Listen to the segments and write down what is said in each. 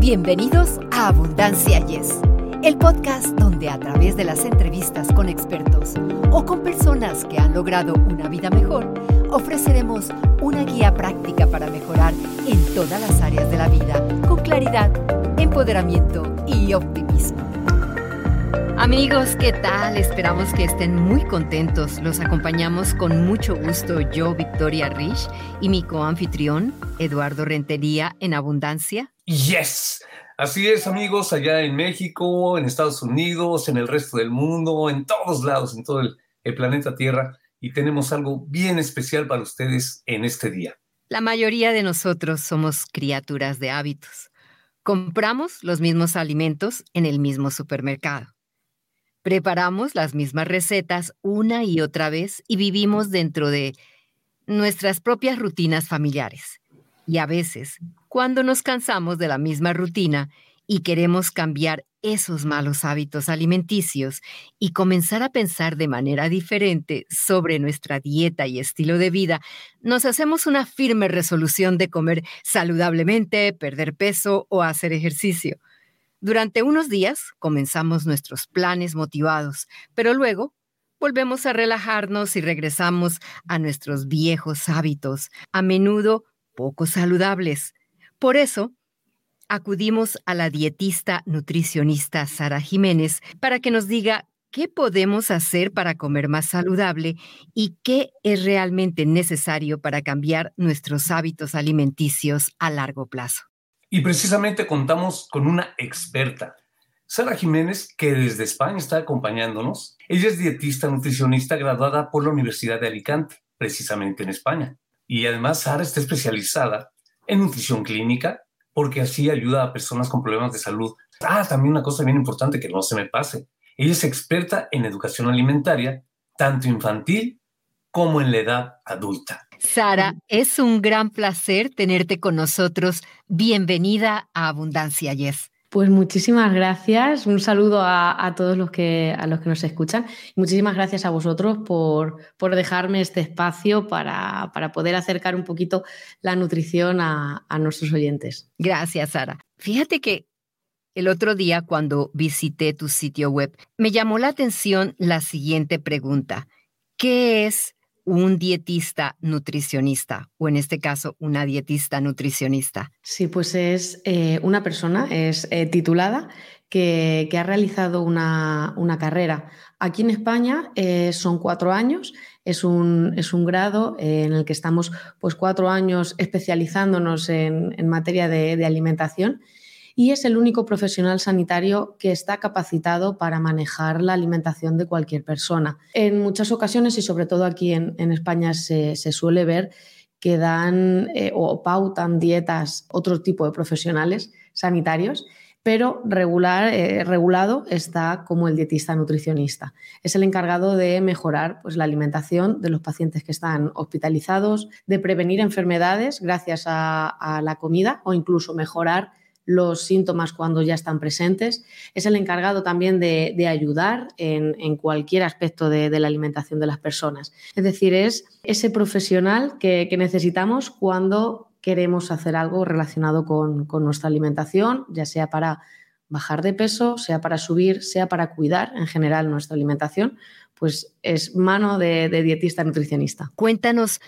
Bienvenidos a Abundancia Yes, el podcast donde a través de las entrevistas con expertos o con personas que han logrado una vida mejor, ofreceremos una guía práctica para mejorar en todas las áreas de la vida con claridad, empoderamiento y optimismo. Amigos, ¿qué tal? Esperamos que estén muy contentos. Los acompañamos con mucho gusto yo, Victoria Rich, y mi coanfitrión, Eduardo Rentería, en Abundancia. Yes. Así es, amigos, allá en México, en Estados Unidos, en el resto del mundo, en todos lados, en todo el, planeta Tierra. Y tenemos algo bien especial para ustedes en este día. La mayoría de nosotros somos criaturas de hábitos. Compramos los mismos alimentos en el mismo supermercado. Preparamos las mismas recetas una y otra vez y vivimos dentro de nuestras propias rutinas familiares. Y a veces, cuando nos cansamos de la misma rutina y queremos cambiar esos malos hábitos alimenticios y comenzar a pensar de manera diferente sobre nuestra dieta y estilo de vida, nos hacemos una firme resolución de comer saludablemente, perder peso o hacer ejercicio. Durante unos días comenzamos nuestros planes motivados, pero luego volvemos a relajarnos y regresamos a nuestros viejos hábitos, a menudo poco saludables. Por eso, acudimos a la dietista nutricionista Sara Jiménez para que nos diga qué podemos hacer para comer más saludable y qué es realmente necesario para cambiar nuestros hábitos alimenticios a largo plazo. Y precisamente contamos con una experta, Sara Jiménez, que desde España está acompañándonos. Ella es dietista nutricionista graduada por la Universidad de Alicante, precisamente en España. Y además Sara está especializada en nutrición clínica, porque así ayuda a personas con problemas de salud. Ah, también una cosa bien importante que no se me pase. Ella es experta en educación alimentaria, tanto infantil como en la edad adulta. Sara, es un gran placer tenerte con nosotros. Bienvenida a Abundancia Yes. Pues muchísimas gracias. Un saludo a, todos los que, a los que nos escuchan. Muchísimas gracias a vosotros por, por dejarme este espacio para, para, poder acercar un poquito la nutrición a, a nuestros oyentes. Gracias, Sara. Fíjate que el otro día cuando visité tu sitio web, me llamó la atención la siguiente pregunta. ¿Qué es un dietista nutricionista o en este caso una dietista nutricionista? Sí, pues es eh, una persona, es eh, titulada, que, ha realizado una, carrera. Aquí en España eh, son cuatro años, es un, es un grado en el que estamos pues, cuatro años especializándonos en, materia de alimentación y es el único profesional sanitario que está capacitado para manejar la alimentación de cualquier persona. En muchas ocasiones, y sobre todo aquí en, España, se, suele ver que dan eh, o pautan dietas otro tipo de profesionales sanitarios pero regular, eh, regulado está como el dietista nutricionista. Es el encargado de mejorar pues, la alimentación de los pacientes que están hospitalizados, de prevenir enfermedades gracias a la comida o incluso mejorar los síntomas cuando ya están presentes. Es el encargado también de, ayudar en, cualquier aspecto de, la alimentación de las personas. Es decir, es ese profesional que, necesitamos cuando queremos hacer algo relacionado con, nuestra alimentación, ya sea para bajar de peso, sea para subir, sea para cuidar en general nuestra alimentación, pues es mano de, de dietista nutricionista. Cuéntanos,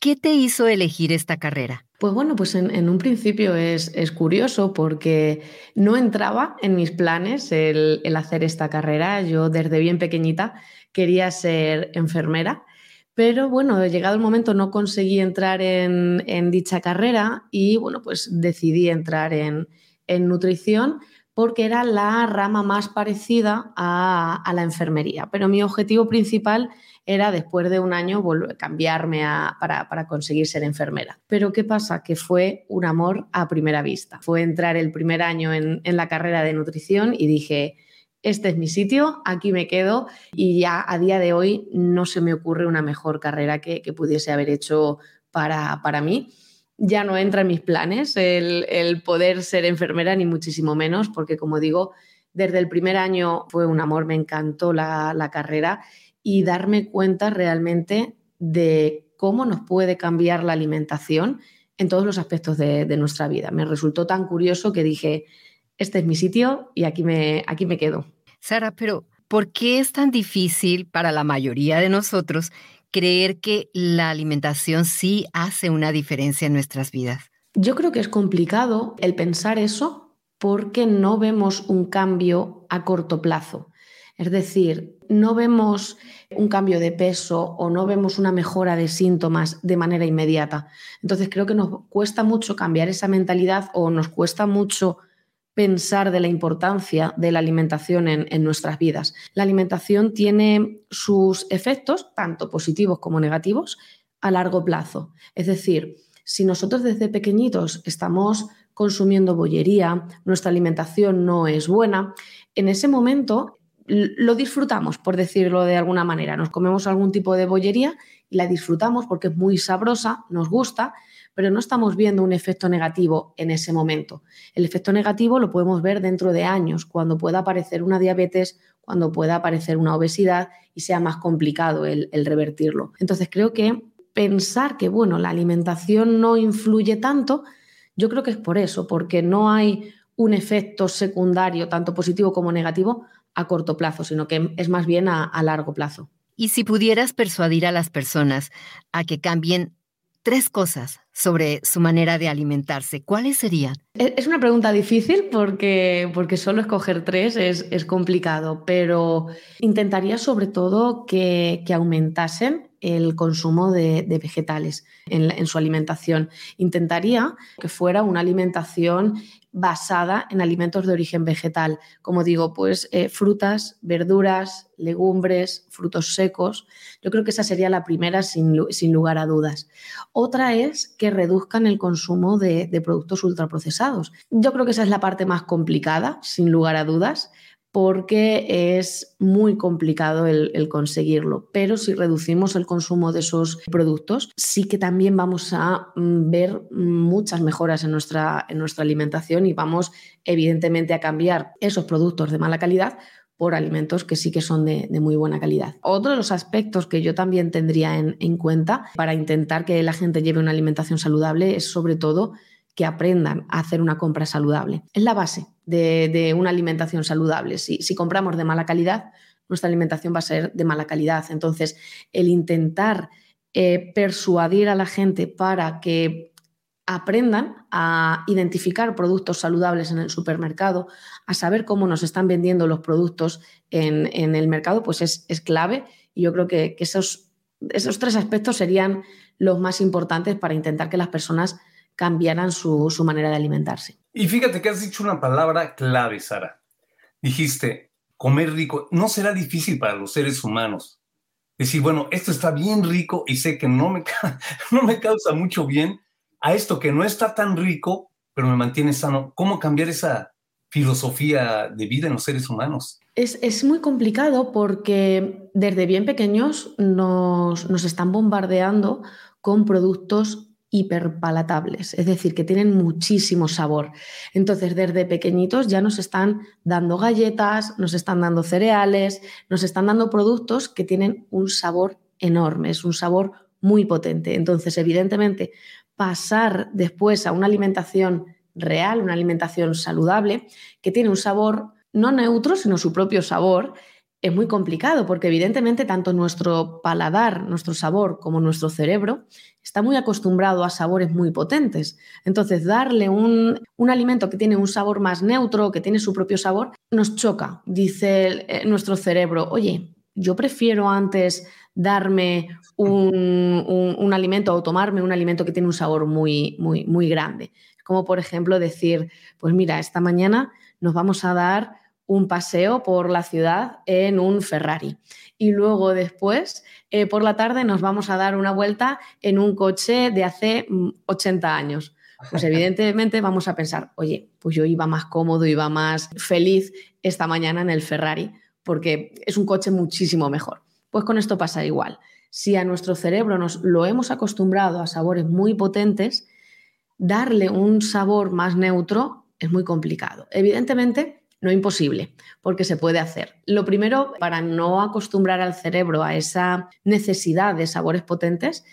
¿qué te hizo elegir esta carrera? Pues bueno, pues en, un principio es, curioso porque no entraba en mis planes el, hacer esta carrera. Yo desde bien pequeñita quería ser enfermera, pero bueno, llegado el momento no conseguí entrar en, dicha carrera y bueno, pues decidí entrar en, nutrición porque era la rama más parecida a, a la enfermería. Pero mi objetivo principal era después de un año volver, cambiarme para, conseguir ser enfermera. Pero ¿qué pasa? Que fue un amor a primera vista. Fue entrar el primer año en, la carrera de nutrición y dije, este es mi sitio, aquí me quedo y ya a día de hoy no se me ocurre una mejor carrera que, pudiese haber hecho para, para, mí. Ya no entra en mis planes el, poder ser enfermera, ni muchísimo menos, porque como digo, desde el primer año fue un amor, me encantó la, carrera y darme cuenta realmente de cómo nos puede cambiar la alimentación en todos los aspectos de, nuestra vida. Me resultó tan curioso que dije, este es mi sitio y aquí me, aquí me quedo. Sara, pero ¿por qué es tan difícil para la mayoría de nosotros creer que la alimentación sí hace una diferencia en nuestras vidas? Yo creo que es complicado el pensar eso porque no vemos un cambio a corto plazo. Es decir, no vemos un cambio de peso o no vemos una mejora de síntomas de manera inmediata. Entonces creo que nos cuesta mucho cambiar esa mentalidad o nos cuesta mucho pensar de la importancia de la alimentación en, nuestras vidas. La alimentación tiene sus efectos, tanto positivos como negativos, a largo plazo. Es decir, si nosotros desde pequeñitos estamos consumiendo bollería, nuestra alimentación no es buena, en ese momento lo disfrutamos, por decirlo de alguna manera. Nos comemos algún tipo de bollería y la disfrutamos porque es muy sabrosa, nos gusta, pero no estamos viendo un efecto negativo en ese momento. El efecto negativo lo podemos ver dentro de años, cuando pueda aparecer una diabetes, cuando pueda aparecer una obesidad y sea más complicado el, revertirlo. Entonces creo que pensar que, bueno, la alimentación no influye tanto, yo creo que es por eso, porque no hay un efecto secundario, tanto positivo como negativo, a corto plazo, sino que es más bien a, largo plazo. Y si pudieras persuadir a las personas a que cambien tres cosas sobre su manera de alimentarse, ¿cuáles serían? E, es una pregunta difícil porque, porque solo escoger tres es, es complicado, pero intentaría sobre todo que, que aumentasen el consumo de, vegetales en, su alimentación. Intentaría que fuera una alimentación basada en alimentos de origen vegetal, como digo, pues eh, frutas, verduras, legumbres, frutos secos. Yo creo que esa sería la primera sin, lugar a dudas. Otra es que reduzcan el consumo de, de productos ultraprocesados. Yo creo que esa es la parte más complicada, sin lugar a dudas porque es muy complicado el, conseguirlo. Pero si reducimos el consumo de esos productos, sí que también vamos a mm, ver muchas mejoras en nuestra, en nuestra alimentación y vamos evidentemente a cambiar esos productos de mala calidad por alimentos que sí que son de, muy buena calidad. Otro de los aspectos que yo también tendría en, en cuenta para intentar que la gente lleve una alimentación saludable es sobre todo que aprendan a hacer una compra saludable. Es la base de, una alimentación saludable. Si, compramos de mala calidad, nuestra alimentación va a ser de mala calidad. Entonces, el intentar eh, persuadir a la gente para que aprendan a identificar productos saludables en el supermercado, a saber cómo nos están vendiendo los productos en, el mercado, pues es, clave. Y yo creo que, esos, esos tres aspectos serían los más importantes para intentar que las personas cambiaran su, su manera de alimentarse. Y fíjate que has dicho una palabra clave, Sara. Dijiste, comer rico. No será difícil para los seres humanos. Decir, bueno, esto está bien rico y sé que no me, no me causa mucho bien a esto que no está tan rico, pero me mantiene sano. ¿Cómo cambiar esa filosofía de vida en los seres humanos? Es, es muy complicado porque desde bien pequeños nos, nos están bombardeando con productos hiperpalatables, es decir, que tienen muchísimo sabor. Entonces, desde pequeñitos ya nos están dando galletas, nos están dando cereales, nos están dando productos que tienen un sabor enorme, es un sabor muy potente. Entonces, evidentemente, pasar después a una alimentación real, una alimentación saludable, que tiene un sabor no neutro, sino su propio sabor, es muy complicado porque evidentemente tanto nuestro paladar, nuestro sabor, como nuestro cerebro está muy acostumbrado a sabores muy potentes. Entonces, darle un, alimento que tiene un sabor más neutro, que tiene su propio sabor, nos choca. Dice eh, nuestro cerebro, oye, yo prefiero antes darme un, alimento o tomarme un alimento que tiene un sabor muy, muy, muy grande. Como por ejemplo decir, pues mira, esta mañana nos vamos a dar un paseo por la ciudad en un Ferrari. Y luego después, eh, por la tarde, nos vamos a dar una vuelta en un coche de hace 80 mm, años. Pues evidentemente vamos a pensar, oye, pues yo iba más cómodo, iba más feliz esta mañana en el Ferrari, porque es un coche muchísimo mejor. Pues con esto pasa igual. Si a nuestro cerebro nos lo hemos acostumbrado a sabores muy potentes, darle un sabor más neutro es muy complicado. Evidentemente, no imposible, porque se puede hacer. Lo primero, para no acostumbrar al cerebro a esa necesidad de sabores potentes,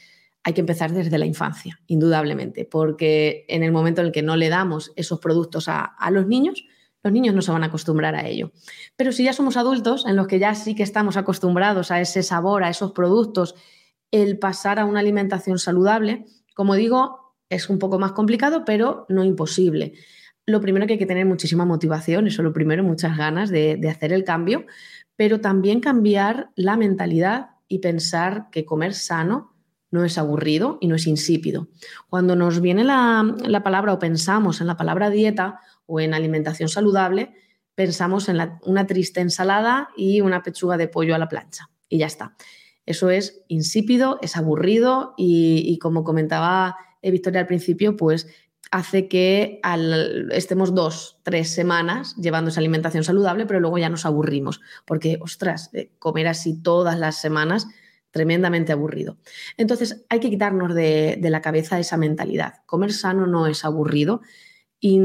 hay que empezar desde la infancia, indudablemente, porque en el momento en el que no le damos esos productos a, a los niños, los niños no se van a acostumbrar a ello. Pero si ya somos adultos, en los que ya sí que estamos acostumbrados a ese sabor, a esos productos, el pasar a una alimentación saludable, como digo, es un poco más complicado, pero no imposible. Lo primero que hay que tener muchísima motivación, eso lo primero, muchas ganas de, hacer el cambio, pero también cambiar la mentalidad y pensar que comer sano no es aburrido y no es insípido. Cuando nos viene la, la, palabra o pensamos en la palabra dieta o en alimentación saludable, pensamos en una triste ensalada y una pechuga de pollo a la plancha y ya está. Eso es insípido, es aburrido y, como comentaba Victoria al principio, pues hace que estemos dos, tres semanas llevando esa alimentación saludable, pero luego ya nos aburrimos, porque, ostras, eh, comer así todas las semanas, tremendamente aburrido. Entonces, hay que quitarnos de la cabeza esa mentalidad. Comer sano no es aburrido y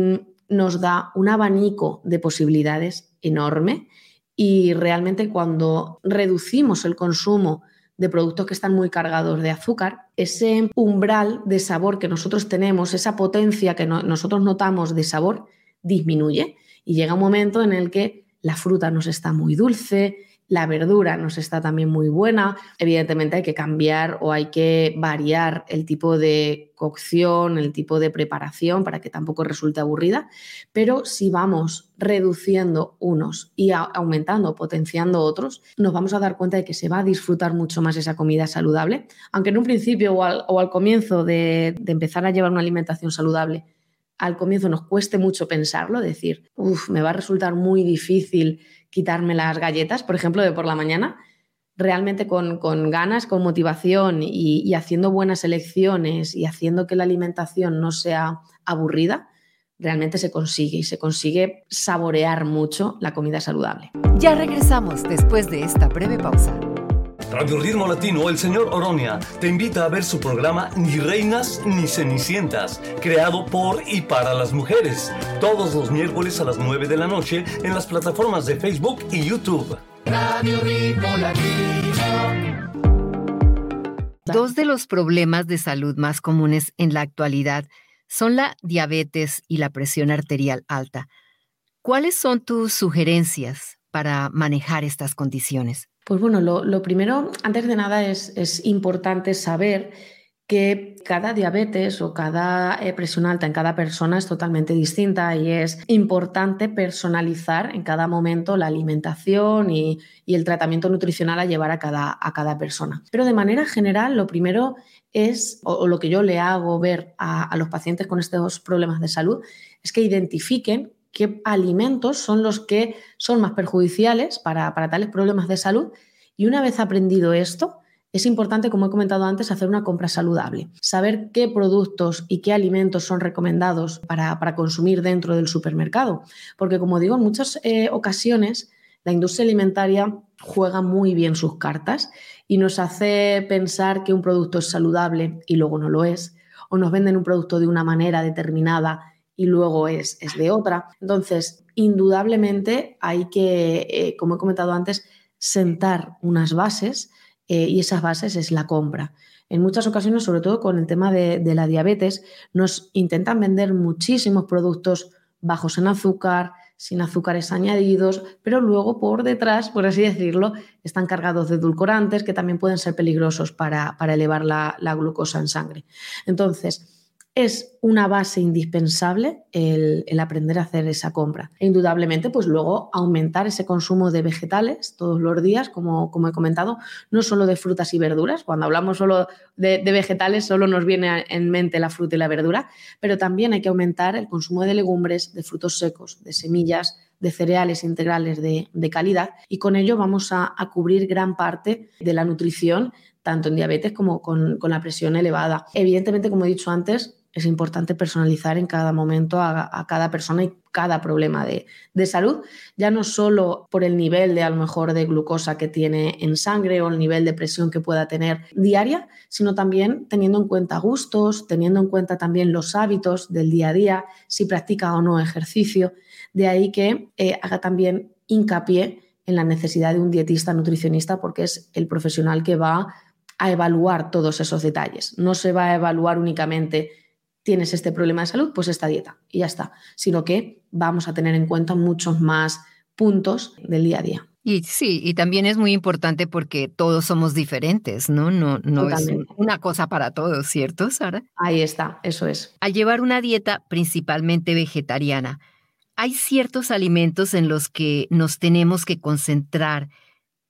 nos da un abanico de posibilidades enorme y realmente cuando reducimos el consumo de productos que están muy cargados de azúcar, ese umbral de sabor que nosotros tenemos, esa potencia que nosotros notamos de sabor, disminuye y llega un momento en el que la fruta nos está muy dulce, la verdura nos está también muy buena. Evidentemente hay que cambiar o hay que variar el tipo de cocción, el tipo de preparación para que tampoco resulte aburrida. Pero si vamos reduciendo unos y aumentando, potenciando otros, nos vamos a dar cuenta de que se va a disfrutar mucho más esa comida saludable. Aunque en un principio o al, comienzo de, de empezar a llevar una alimentación saludable, al comienzo nos cueste mucho pensarlo, decir, uff, me va a resultar muy difícil quitarme las galletas, por ejemplo, de por la mañana, realmente con, ganas, con motivación y, haciendo buenas elecciones y haciendo que la alimentación no sea aburrida, realmente se consigue y se consigue saborear mucho la comida saludable. Ya regresamos después de esta breve pausa. Radio Ritmo Latino, el señor Oronia, te invita a ver su programa Ni Reinas ni Cenicientas, creado por y para las mujeres, todos los miércoles a las 9 de la noche en las plataformas de Facebook y YouTube. Radio Ritmo Latino. Dos de los problemas de salud más comunes en la actualidad son la diabetes y la presión arterial alta. ¿Cuáles son tus sugerencias para manejar estas condiciones? Pues bueno, lo, primero, antes de nada, es, importante saber que cada diabetes o cada eh, presión alta en cada persona es totalmente distinta y es importante personalizar en cada momento la alimentación y, el tratamiento nutricional a llevar a cada, a cada, persona. Pero de manera general, lo primero es, o, lo que yo le hago ver a, a los pacientes con estos problemas de salud, es que identifiquen qué alimentos son los que son más perjudiciales para, tales problemas de salud. Y una vez aprendido esto, es importante, como he comentado antes, hacer una compra saludable, saber qué productos y qué alimentos son recomendados para, consumir dentro del supermercado. Porque, como digo, en muchas eh, ocasiones la industria alimentaria juega muy bien sus cartas y nos hace pensar que un producto es saludable y luego no lo es, o nos venden un producto de una manera determinada y luego es, es de otra. Entonces, indudablemente hay que, eh, como he comentado antes, sentar unas bases eh, y esas bases es la compra. En muchas ocasiones, sobre todo con el tema de, la diabetes, nos intentan vender muchísimos productos bajos en azúcar, sin azúcares añadidos, pero luego por detrás, por así decirlo, están cargados de edulcorantes que también pueden ser peligrosos para, para elevar la, glucosa en sangre. Entonces, es una base indispensable el, aprender a hacer esa compra. E indudablemente, pues luego aumentar ese consumo de vegetales todos los días, como, como he comentado, no solo de frutas y verduras. Cuando hablamos solo de, vegetales, solo nos viene en mente la fruta y la verdura, pero también hay que aumentar el consumo de legumbres, de frutos secos, de semillas, de cereales integrales de, calidad y con ello vamos a, cubrir gran parte de la nutrición tanto en diabetes como con, con la presión elevada. Evidentemente, como he dicho antes, es importante personalizar en cada momento a, cada persona y cada problema de, salud, ya no solo por el nivel de a lo mejor de glucosa que tiene en sangre o el nivel de presión que pueda tener diaria, sino también teniendo en cuenta gustos, teniendo en cuenta también los hábitos del día a día, si practica o no ejercicio. De ahí que eh, haga también hincapié en la necesidad de un dietista nutricionista porque es el profesional que va a evaluar todos esos detalles. No se va a evaluar únicamente tienes este problema de salud, pues esta dieta y ya está, sino que vamos a tener en cuenta muchos más puntos del día a día. Y sí, y también es muy importante porque todos somos diferentes, ¿no? No, no es una cosa para todos, ¿cierto, Sara? Ahí está, eso es. Al llevar una dieta principalmente vegetariana, hay ciertos alimentos en los que nos tenemos que concentrar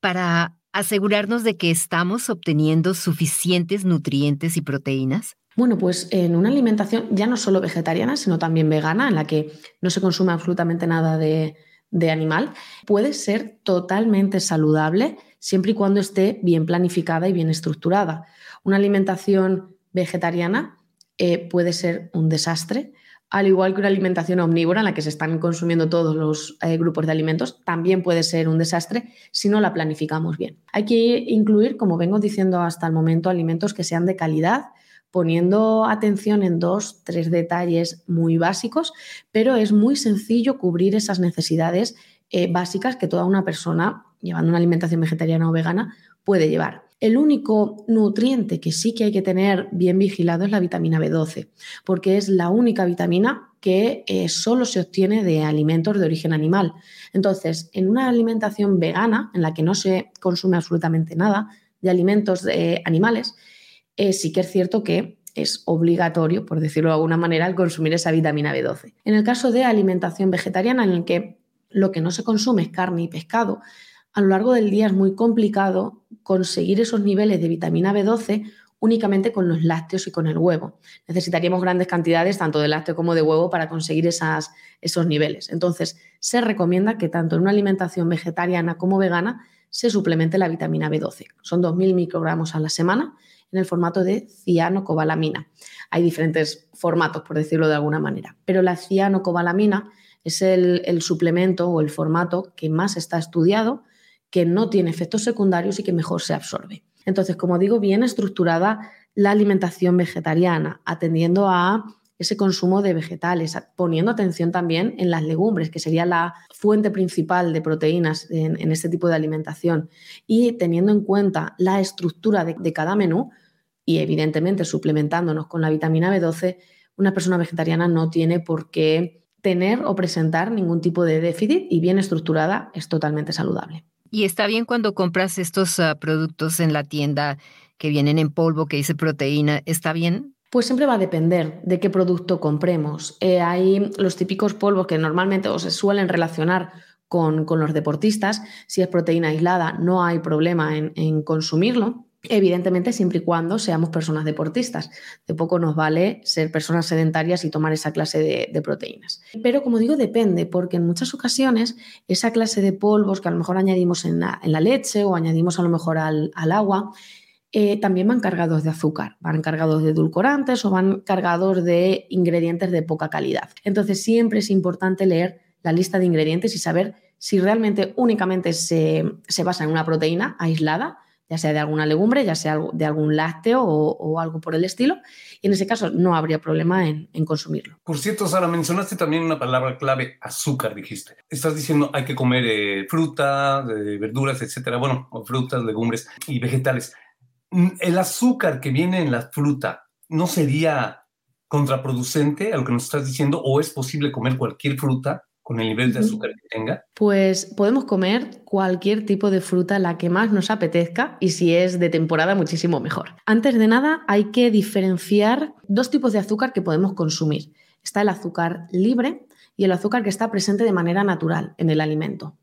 para asegurarnos de que estamos obteniendo suficientes nutrientes y proteínas. Bueno, pues en una alimentación ya no solo vegetariana, sino también vegana, en la que no se consume absolutamente nada de, de animal, puede ser totalmente saludable siempre y cuando esté bien planificada y bien estructurada. Una alimentación vegetariana eh, puede ser un desastre, al igual que una alimentación omnívora en la que se están consumiendo todos los eh, grupos de alimentos, también puede ser un desastre si no la planificamos bien. Hay que incluir, como vengo diciendo hasta el momento, alimentos que sean de calidad, poniendo atención en dos, tres detalles muy básicos, pero es muy sencillo cubrir esas necesidades eh, básicas que toda una persona llevando una alimentación vegetariana o vegana puede llevar. El único nutriente que sí que hay que tener bien vigilado es la vitamina B12, porque es la única vitamina que eh, solo se obtiene de alimentos de origen animal. Entonces, en una alimentación vegana, en la que no se consume absolutamente nada de alimentos de animales, eh, sí que es cierto que es obligatorio, por decirlo de alguna manera, el consumir esa vitamina B12. En el caso de alimentación vegetariana, en el que lo que no se consume es carne y pescado, a lo largo del día es muy complicado conseguir esos niveles de vitamina B12 únicamente con los lácteos y con el huevo. Necesitaríamos grandes cantidades tanto de lácteo como de huevo para conseguir esos niveles. Entonces, se recomienda que tanto en una alimentación vegetariana como vegana se suplemente la vitamina B12. Son 2.000 microgramos a la semana en el formato de cianocobalamina. Hay diferentes formatos, por decirlo de alguna manera, pero la cianocobalamina es el, suplemento o el formato que más está estudiado, que no tiene efectos secundarios y que mejor se absorbe. Entonces, como digo, bien estructurada la alimentación vegetariana, atendiendo a ese consumo de vegetales, poniendo atención también en las legumbres, que sería la fuente principal de proteínas en, este tipo de alimentación, y teniendo en cuenta la estructura de cada menú, y evidentemente suplementándonos con la vitamina B12, una persona vegetariana no tiene por qué tener o presentar ningún tipo de déficit y bien estructurada es totalmente saludable. Y está bien cuando compras estos ah, productos en la tienda que vienen en polvo, que dice proteína, ¿está bien? Pues siempre va a depender de qué producto compremos. Eh, hay los típicos polvos que normalmente o se suelen relacionar con, los deportistas. Si es proteína aislada, no hay problema en consumirlo. Evidentemente, siempre y cuando seamos personas deportistas. De poco nos vale ser personas sedentarias y tomar esa clase de, proteínas. Pero como digo, depende, porque en muchas ocasiones esa clase de polvos que a lo mejor añadimos en la, leche o añadimos a lo mejor al, agua, eh, también van cargados de azúcar, van cargados de edulcorantes o van cargados de ingredientes de poca calidad. Entonces siempre es importante leer la lista de ingredientes y saber si realmente únicamente se, se basa en una proteína aislada ya sea de alguna legumbre, ya sea de algún lácteo o, algo por el estilo, y en ese caso no habría problema en, consumirlo. Por cierto, Sara, mencionaste también una palabra clave, azúcar, dijiste. Estás diciendo hay que comer eh, fruta, verduras, etcétera, bueno, frutas, legumbres y vegetales. Mm, ¿El azúcar que viene en la fruta no sería contraproducente a lo que nos estás diciendo o es posible comer cualquier fruta con el nivel de azúcar que tenga? Pues podemos comer cualquier tipo de fruta, la que más nos apetezca y si es de temporada muchísimo mejor. Antes de nada hay que diferenciar dos tipos de azúcar que podemos consumir. Está el azúcar libre y el azúcar que está presente de manera natural en el alimento.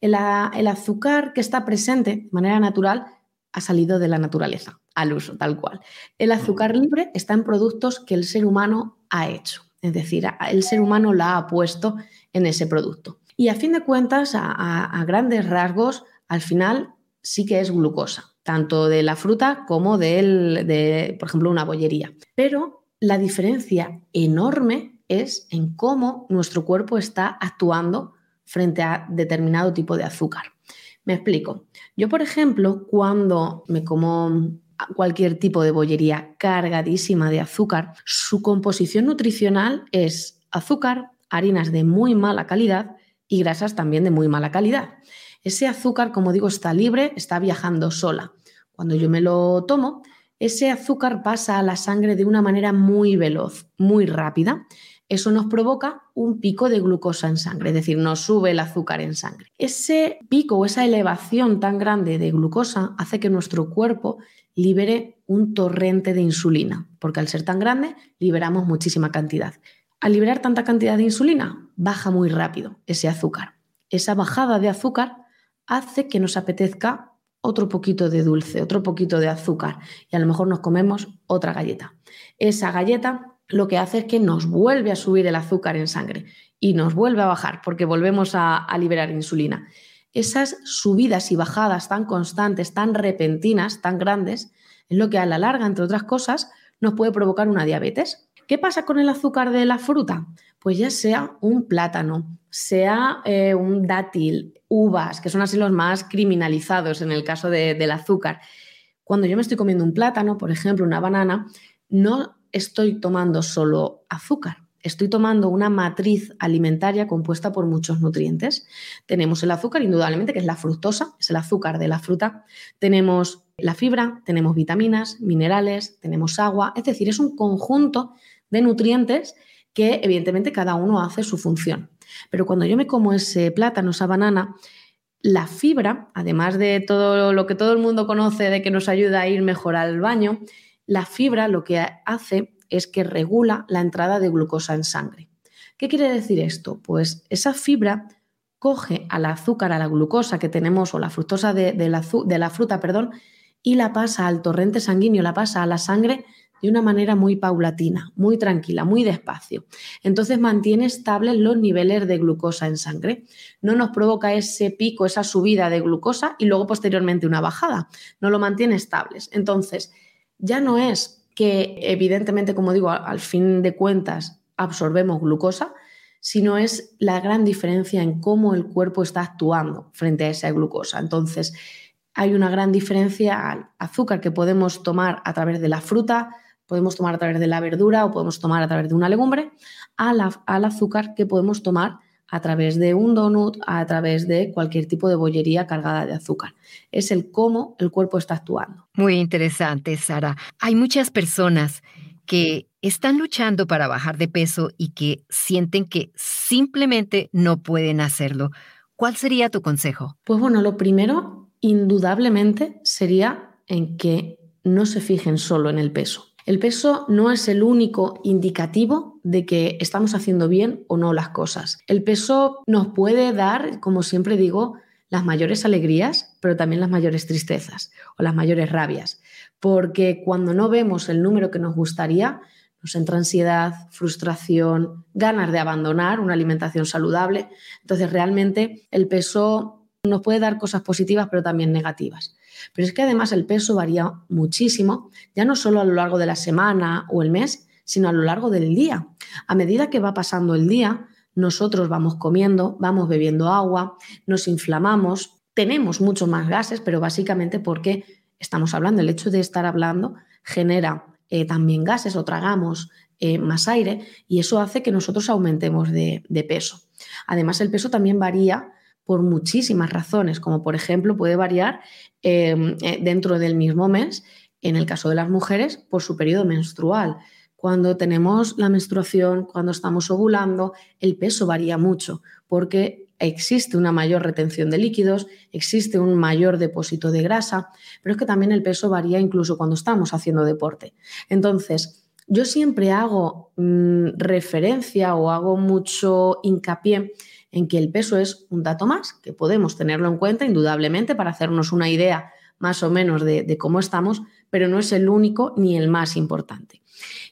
El, el azúcar que está presente de manera natural ha salido de la naturaleza al uso, tal cual. El azúcar libre está en productos que el ser humano ha hecho. Es decir, el ser humano la ha puesto en ese producto. Y a fin de cuentas, a, grandes rasgos, al final sí que es glucosa, tanto de la fruta como de, por ejemplo, una bollería. Pero la diferencia enorme es en cómo nuestro cuerpo está actuando frente a determinado tipo de azúcar. Me explico. Yo, por ejemplo, cuando me como cualquier tipo de bollería cargadísima de azúcar, su composición nutricional es azúcar, harinas de muy mala calidad y grasas también de muy mala calidad. Ese azúcar, como digo, está libre, está viajando sola. cuando yo me lo tomo, ese azúcar pasa a la sangre de una manera muy veloz, muy rápida. Eso nos provoca un pico de glucosa en sangre, es decir, nos sube el azúcar en sangre. Ese pico o esa elevación tan grande de glucosa hace que nuestro cuerpo libere un torrente de insulina, porque al ser tan grande liberamos muchísima cantidad. Al liberar tanta cantidad de insulina, baja muy rápido ese azúcar. Esa bajada de azúcar hace que nos apetezca otro poquito de dulce, otro poquito de azúcar y a lo mejor nos comemos otra galleta. Esa galleta lo que hace es que nos vuelve a subir el azúcar en sangre y nos vuelve a bajar porque volvemos a, a liberar insulina. Esas subidas y bajadas tan constantes, tan repentinas, tan grandes, es lo que a la larga, entre otras cosas, nos puede provocar una diabetes. ¿Qué pasa con el azúcar de la fruta? Pues ya sea un plátano, sea eh, un dátil, uvas, que son así los más criminalizados en el caso del azúcar. Cuando yo me estoy comiendo un plátano, por ejemplo, una banana, no estoy tomando solo azúcar, estoy tomando una matriz alimentaria compuesta por muchos nutrientes. Tenemos el azúcar, indudablemente, que es la fructosa, es el azúcar de la fruta. Tenemos la fibra, tenemos vitaminas, minerales, tenemos agua, es decir, es un conjunto de nutrientes que evidentemente cada uno hace su función. Pero cuando yo me como ese plátano, esa banana, la fibra, además de todo lo que todo el mundo conoce de que nos ayuda a ir mejor al baño, la fibra lo que hace es que regula la entrada de glucosa en sangre. ¿Qué quiere decir esto? Pues esa fibra coge al azúcar, a la glucosa que tenemos o la fructosa de, la, de la fruta, perdón, y la pasa al torrente sanguíneo, la pasa a la sangre de una manera muy paulatina, muy tranquila, muy despacio. Entonces mantiene estables los niveles de glucosa en sangre. No nos provoca ese pico, esa subida de glucosa y luego posteriormente una bajada. No lo mantiene estables. Entonces, ya no es que evidentemente, como digo, al fin de cuentas absorbemos glucosa, sino es la gran diferencia en cómo el cuerpo está actuando frente a esa glucosa. Entonces, hay una gran diferencia al azúcar que podemos tomar a través de la fruta, podemos tomar a través de la verdura o podemos tomar a través de una legumbre, al azúcar que podemos tomar a través de un donut, a través de cualquier tipo de bollería cargada de azúcar. Es el cómo el cuerpo está actuando. Muy interesante, Sara. Hay muchas personas que están luchando para bajar de peso y que sienten que simplemente no pueden hacerlo. ¿Cuál sería tu consejo? Pues bueno, lo primero, indudablemente, sería en que no se fijen solo en el peso. El peso no es el único indicativo de que estamos haciendo bien o no las cosas. El peso nos puede dar, como siempre digo, las mayores alegrías, pero también las mayores tristezas o las mayores rabias, porque cuando no vemos el número que nos gustaría, nos entra ansiedad, frustración, ganas de abandonar una alimentación saludable. Entonces, realmente el peso nos puede dar cosas positivas, pero también negativas. Pero es que además el peso varía muchísimo, ya no solo a lo largo de la semana o el mes, sino a lo largo del día. A medida que va pasando el día, nosotros vamos comiendo, vamos bebiendo agua, nos inflamamos, tenemos muchos más gases, pero básicamente porque estamos hablando, el hecho de estar hablando genera eh, también gases o tragamos eh, más aire y eso hace que nosotros aumentemos de, de peso. Además, el peso también varía por muchísimas razones, como por ejemplo puede variar em, eh, dentro del mismo mes, en el caso de las mujeres, por su periodo menstrual. Cuando tenemos la menstruación, cuando estamos ovulando, el peso varía mucho porque existe una mayor retención de líquidos, existe un mayor depósito de grasa, pero es que también el peso varía incluso cuando estamos haciendo deporte. Entonces, yo siempre hago mm, referencia o hago mucho hincapié en que el peso es un dato más, que podemos tenerlo en cuenta indudablemente para hacernos una idea más o menos de, cómo estamos, pero no es el único ni el más importante.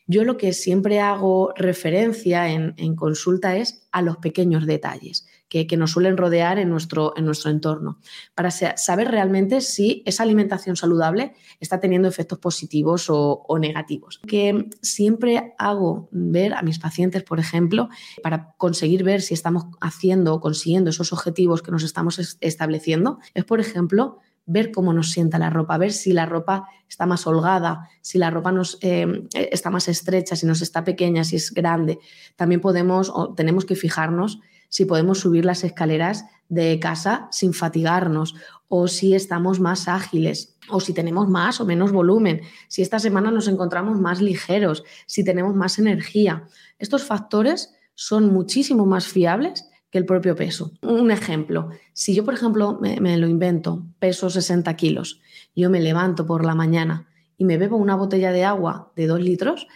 Yo lo que siempre hago referencia en, consulta es a los pequeños detalles que, nos suelen rodear en nuestro, en nuestro entorno, para saber realmente si esa alimentación saludable está teniendo efectos positivos o, negativos. Que siempre hago ver a mis pacientes, por ejemplo, para conseguir ver si estamos haciendo o consiguiendo esos objetivos que nos estamos estableciendo, es, por ejemplo, ver cómo nos sienta la ropa, ver si la ropa está más holgada, si la ropa nos, eh, está más estrecha, si nos está pequeña, si es grande. También podemos o tenemos que fijarnos si podemos subir las escaleras de casa sin fatigarnos o si estamos más ágiles o si tenemos más o menos volumen, si esta semana nos encontramos más ligeros, si tenemos más energía. Estos factores son muchísimo más fiables que el propio peso. Un ejemplo, si yo, por ejemplo, me, lo invento, peso 60 kilos, yo me levanto por la mañana y me bebo una botella de agua de 2 litros,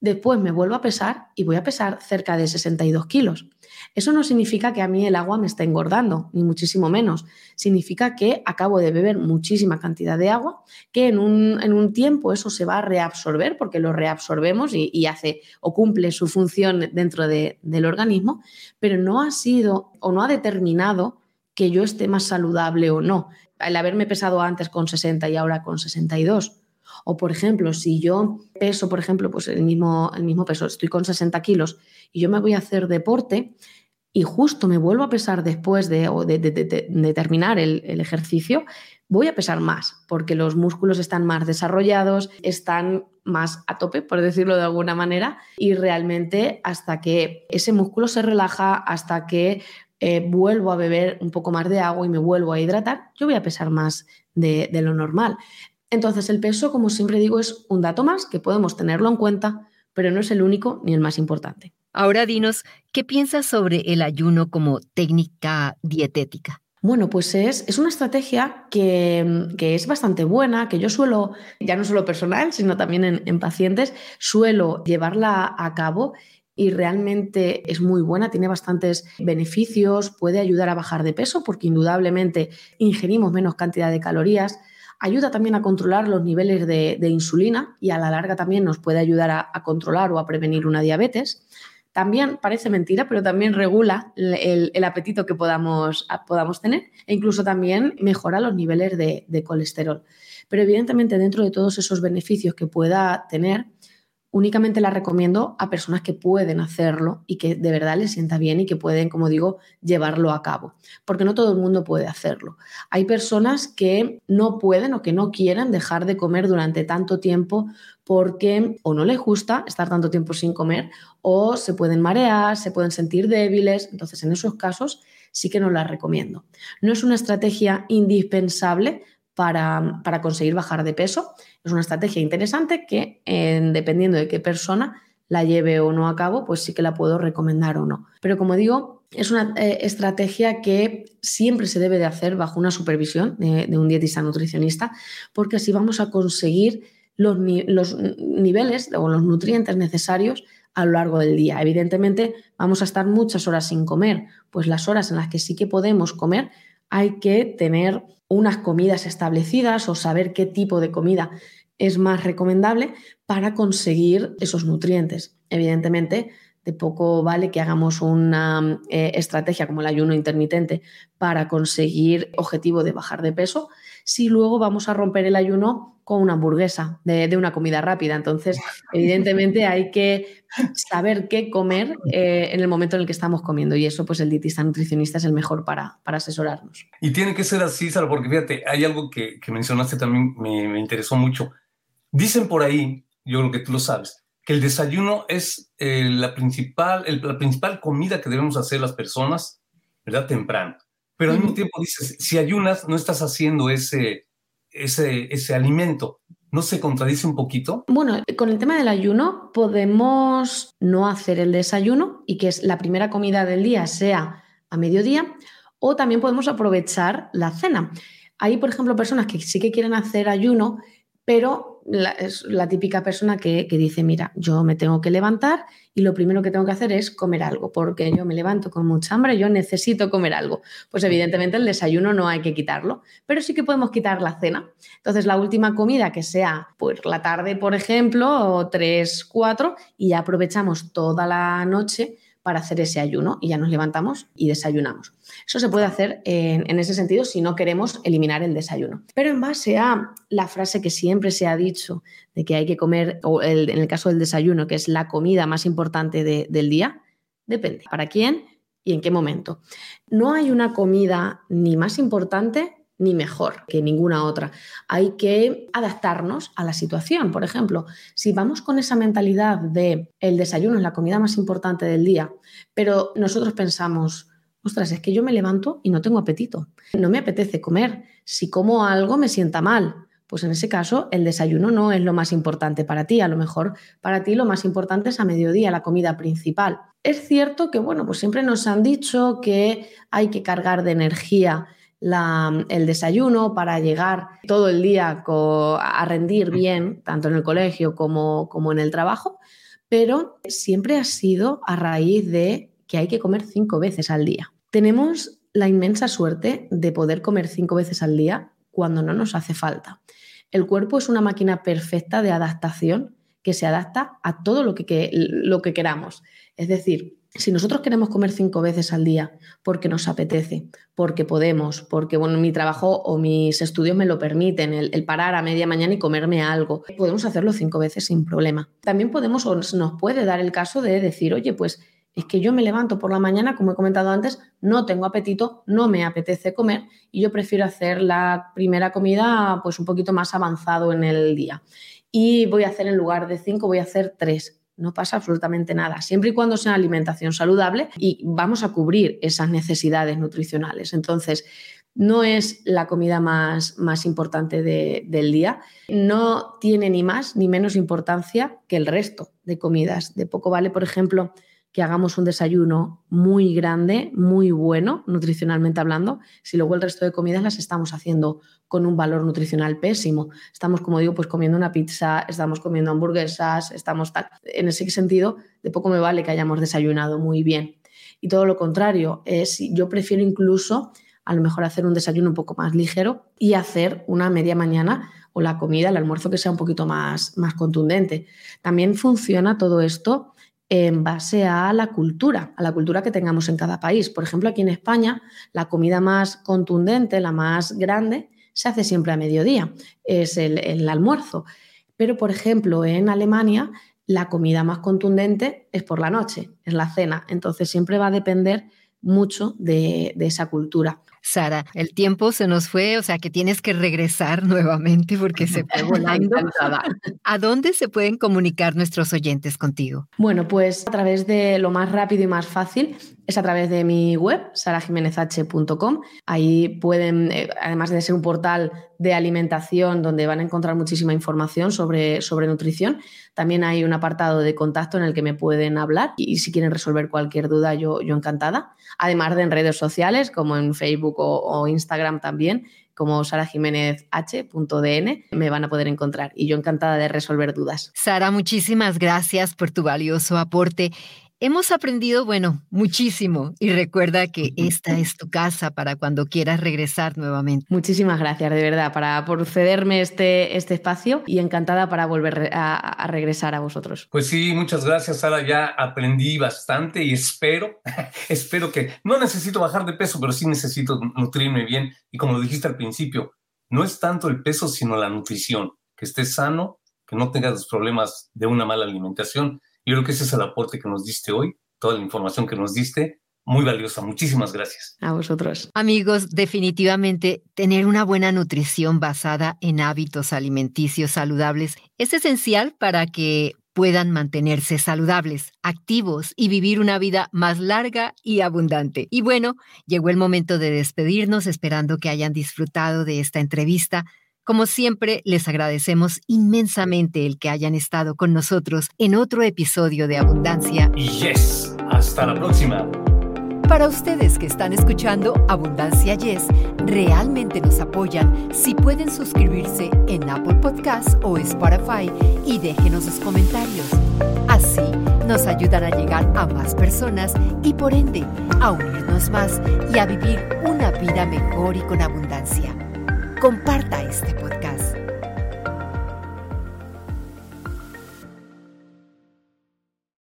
Después me vuelvo a pesar y voy a pesar cerca de 62 kilos. Eso no significa que a mí el agua me está engordando, ni muchísimo menos. Significa que acabo de beber muchísima cantidad de agua, que en un, tiempo eso se va a reabsorber, porque lo reabsorbemos y, hace o cumple su función dentro del organismo, pero no ha sido o no ha determinado que yo esté más saludable o no. El haberme pesado antes con 60 y ahora con 62 o, por ejemplo, si yo peso, por ejemplo, pues el mismo, el mismo peso, estoy con 60 kilos y yo me voy a hacer deporte y justo me vuelvo a pesar después de, terminar el, ejercicio, voy a pesar más porque los músculos están más desarrollados, están más a tope, por decirlo de alguna manera, y realmente hasta que ese músculo se relaja, hasta que eh, vuelvo a beber un poco más de agua y me vuelvo a hidratar, yo voy a pesar más de, lo normal. Entonces, el peso, como siempre digo, es un dato más que podemos tenerlo en cuenta, pero no es el único ni el más importante. Ahora dinos, ¿qué piensas sobre el ayuno como técnica dietética? Bueno, pues es, es una estrategia que, que, es bastante buena, que yo suelo, ya no solo personal, sino también en, en pacientes, suelo llevarla a cabo y realmente es muy buena, tiene bastantes beneficios, puede ayudar a bajar de peso porque indudablemente ingerimos menos cantidad de calorías, Ayuda también a controlar los niveles de, insulina y a la larga también nos puede ayudar a, controlar o a prevenir una diabetes. También parece mentira, pero también regula el, apetito que podamos, podamos, tener e incluso también mejora los niveles de, de colesterol. Pero evidentemente dentro de todos esos beneficios que pueda tener, únicamente la recomiendo a personas que pueden hacerlo y que de verdad les sienta bien y que pueden, como digo, llevarlo a cabo, porque no todo el mundo puede hacerlo. Hay personas que no pueden o que no quieren dejar de comer durante tanto tiempo porque o no les gusta estar tanto tiempo sin comer o se pueden marear, se pueden sentir débiles. Entonces, en esos casos sí que no la recomiendo. No es una estrategia indispensable para, para conseguir bajar de peso, es una estrategia interesante que, dependiendo de qué persona la lleve o no a cabo, pues sí que la puedo recomendar o no. Pero como digo, es una eh, estrategia que siempre se debe de hacer bajo una supervisión de, un dietista nutricionista, porque así vamos a conseguir los, los niveles o los nutrientes necesarios a lo largo del día. Evidentemente, vamos a estar muchas horas sin comer, pues las horas en las que sí que podemos comer hay que tener unas comidas establecidas o saber qué tipo de comida es más recomendable para conseguir esos nutrientes. Evidentemente, de poco vale que hagamos una eh, estrategia como el ayuno intermitente para conseguir objetivo de bajar de peso, si luego vamos a romper el ayuno con una hamburguesa de, una comida rápida. Entonces, evidentemente hay que saber qué comer eh, en el momento en el que estamos comiendo y eso pues el dietista nutricionista es el mejor para, para asesorarnos. Y tiene que ser así, Sara, porque fíjate, hay algo que, mencionaste también, me, me interesó mucho. Dicen por ahí, yo creo que tú lo sabes, que el desayuno es eh, la, principal, la principal comida que debemos hacer las personas, ¿verdad? Temprano. Pero al mismo tiempo dices, si ayunas, no estás haciendo ese, ese, ese alimento. ¿No se contradice un poquito? Bueno, con el tema del ayuno, podemos no hacer el desayuno y que es la primera comida del día sea a mediodía, o también podemos aprovechar la cena. Hay, por ejemplo, personas que sí que quieren hacer ayuno pero es la típica persona que, dice, mira, yo me tengo que levantar y lo primero que tengo que hacer es comer algo, porque yo me levanto con mucha hambre, yo necesito comer algo. Pues evidentemente el desayuno no hay que quitarlo, pero sí que podemos quitar la cena. Entonces la última comida que sea por la tarde, por ejemplo, o 3, 4, y ya aprovechamos toda la noche para hacer ese ayuno y ya nos levantamos y desayunamos. Eso se puede hacer en, ese sentido si no queremos eliminar el desayuno. Pero en base a la frase que siempre se ha dicho de que hay que comer, o en el caso del desayuno, que es la comida más importante del día, depende para quién y en qué momento. No hay una comida ni más importante ni mejor que ninguna otra. Hay que adaptarnos a la situación. Por ejemplo, si vamos con esa mentalidad de el desayuno es la comida más importante del día, pero nosotros pensamos, ostras, es que yo me levanto y no tengo apetito, no me apetece comer, si como algo me sienta mal, pues en ese caso el desayuno no es lo más importante para ti, a lo mejor para ti lo más importante es a mediodía, la comida principal. Es cierto que, bueno, pues siempre nos han dicho que hay que cargar de energía el desayuno para llegar todo el día a rendir bien, tanto en el colegio como, como en el trabajo, pero siempre ha sido a raíz de que hay que comer cinco veces al día. Tenemos la inmensa suerte de poder comer cinco veces al día cuando no nos hace falta. El cuerpo es una máquina perfecta de adaptación que se adapta a todo lo que, lo que queramos. Es decir, si nosotros queremos comer cinco veces al día porque nos apetece, porque podemos, porque bueno, mi trabajo o mis estudios me lo permiten, el, parar a media mañana y comerme algo, podemos hacerlo cinco veces sin problema. También podemos o nos puede dar el caso de decir, oye, pues es que yo me levanto por la mañana, como he comentado antes, no tengo apetito, no me apetece comer y yo prefiero hacer la primera comida pues un poquito más avanzado en el día. Y voy a hacer en lugar de cinco, voy a hacer tres no pasa absolutamente nada, siempre y cuando sea alimentación saludable y vamos a cubrir esas necesidades nutricionales. Entonces, no es la comida más, más importante del día, no tiene ni más ni menos importancia que el resto de comidas. De poco vale, por ejemplo, que hagamos un desayuno muy grande, muy bueno, nutricionalmente hablando, si luego el resto de comidas las estamos haciendo con un valor nutricional pésimo. Estamos, como digo, pues comiendo una pizza, estamos comiendo hamburguesas, estamos tal. En ese sentido, de poco me vale que hayamos desayunado muy bien. Y todo lo contrario, es yo prefiero incluso a lo mejor hacer un desayuno un poco más ligero y hacer una media mañana o la comida, el almuerzo que sea un poquito más, más contundente. También funciona todo esto en base a la cultura, a la cultura que tengamos en cada país. Por ejemplo, aquí en España, la comida más contundente, la más grande, se hace siempre a mediodía, es el, almuerzo. Pero, por ejemplo, en Alemania, la comida más contundente es por la noche, es la cena. Entonces, siempre va a depender mucho de esa cultura. Sara, el tiempo se nos fue, o sea que tienes que regresar nuevamente porque se fue volando. ¿A dónde se pueden comunicar nuestros oyentes contigo? Bueno, pues a través de lo más rápido y más fácil es a través de mi web, sarajimenezh.com. Ahí pueden, eh, además de ser un portal de alimentación donde van a encontrar muchísima información sobre, sobre nutrición, también hay un apartado de contacto en el que me pueden hablar y, si quieren resolver cualquier duda, yo, yo encantada. Además de en redes sociales como en Facebook o, Instagram también, como sarajiménezh.dn, me van a poder encontrar y yo encantada de resolver dudas. Sara, muchísimas gracias por tu valioso aporte. Hemos aprendido, bueno, muchísimo y recuerda que esta es tu casa para cuando quieras regresar nuevamente. Muchísimas gracias, de verdad, para, por cederme este, este espacio y encantada para volver a, regresar a vosotros. Pues sí, muchas gracias, Sara. Ya aprendí bastante y espero, espero que no necesito bajar de peso, pero sí necesito nutrirme bien. Y como lo dijiste al principio, no es tanto el peso, sino la nutrición, que estés sano, que no tengas los problemas de una mala alimentación yo creo que ese es el aporte que nos diste hoy, toda la información que nos diste. Muy valiosa. Muchísimas gracias. A vosotros. Amigos, definitivamente tener una buena nutrición basada en hábitos alimenticios saludables es esencial para que puedan mantenerse saludables, activos y vivir una vida más larga y abundante. Y bueno, llegó el momento de despedirnos esperando que hayan disfrutado de esta entrevista. Como siempre, les agradecemos inmensamente el que hayan estado con nosotros en otro episodio de Abundancia. Y yes, hasta la próxima. Para ustedes que están escuchando Abundancia Yes, realmente nos apoyan si pueden suscribirse en Apple Podcasts o Spotify y déjenos sus comentarios. Así nos ayudan a llegar a más personas y por ende a unirnos más y a vivir una vida mejor y con abundancia Comparta este podcast.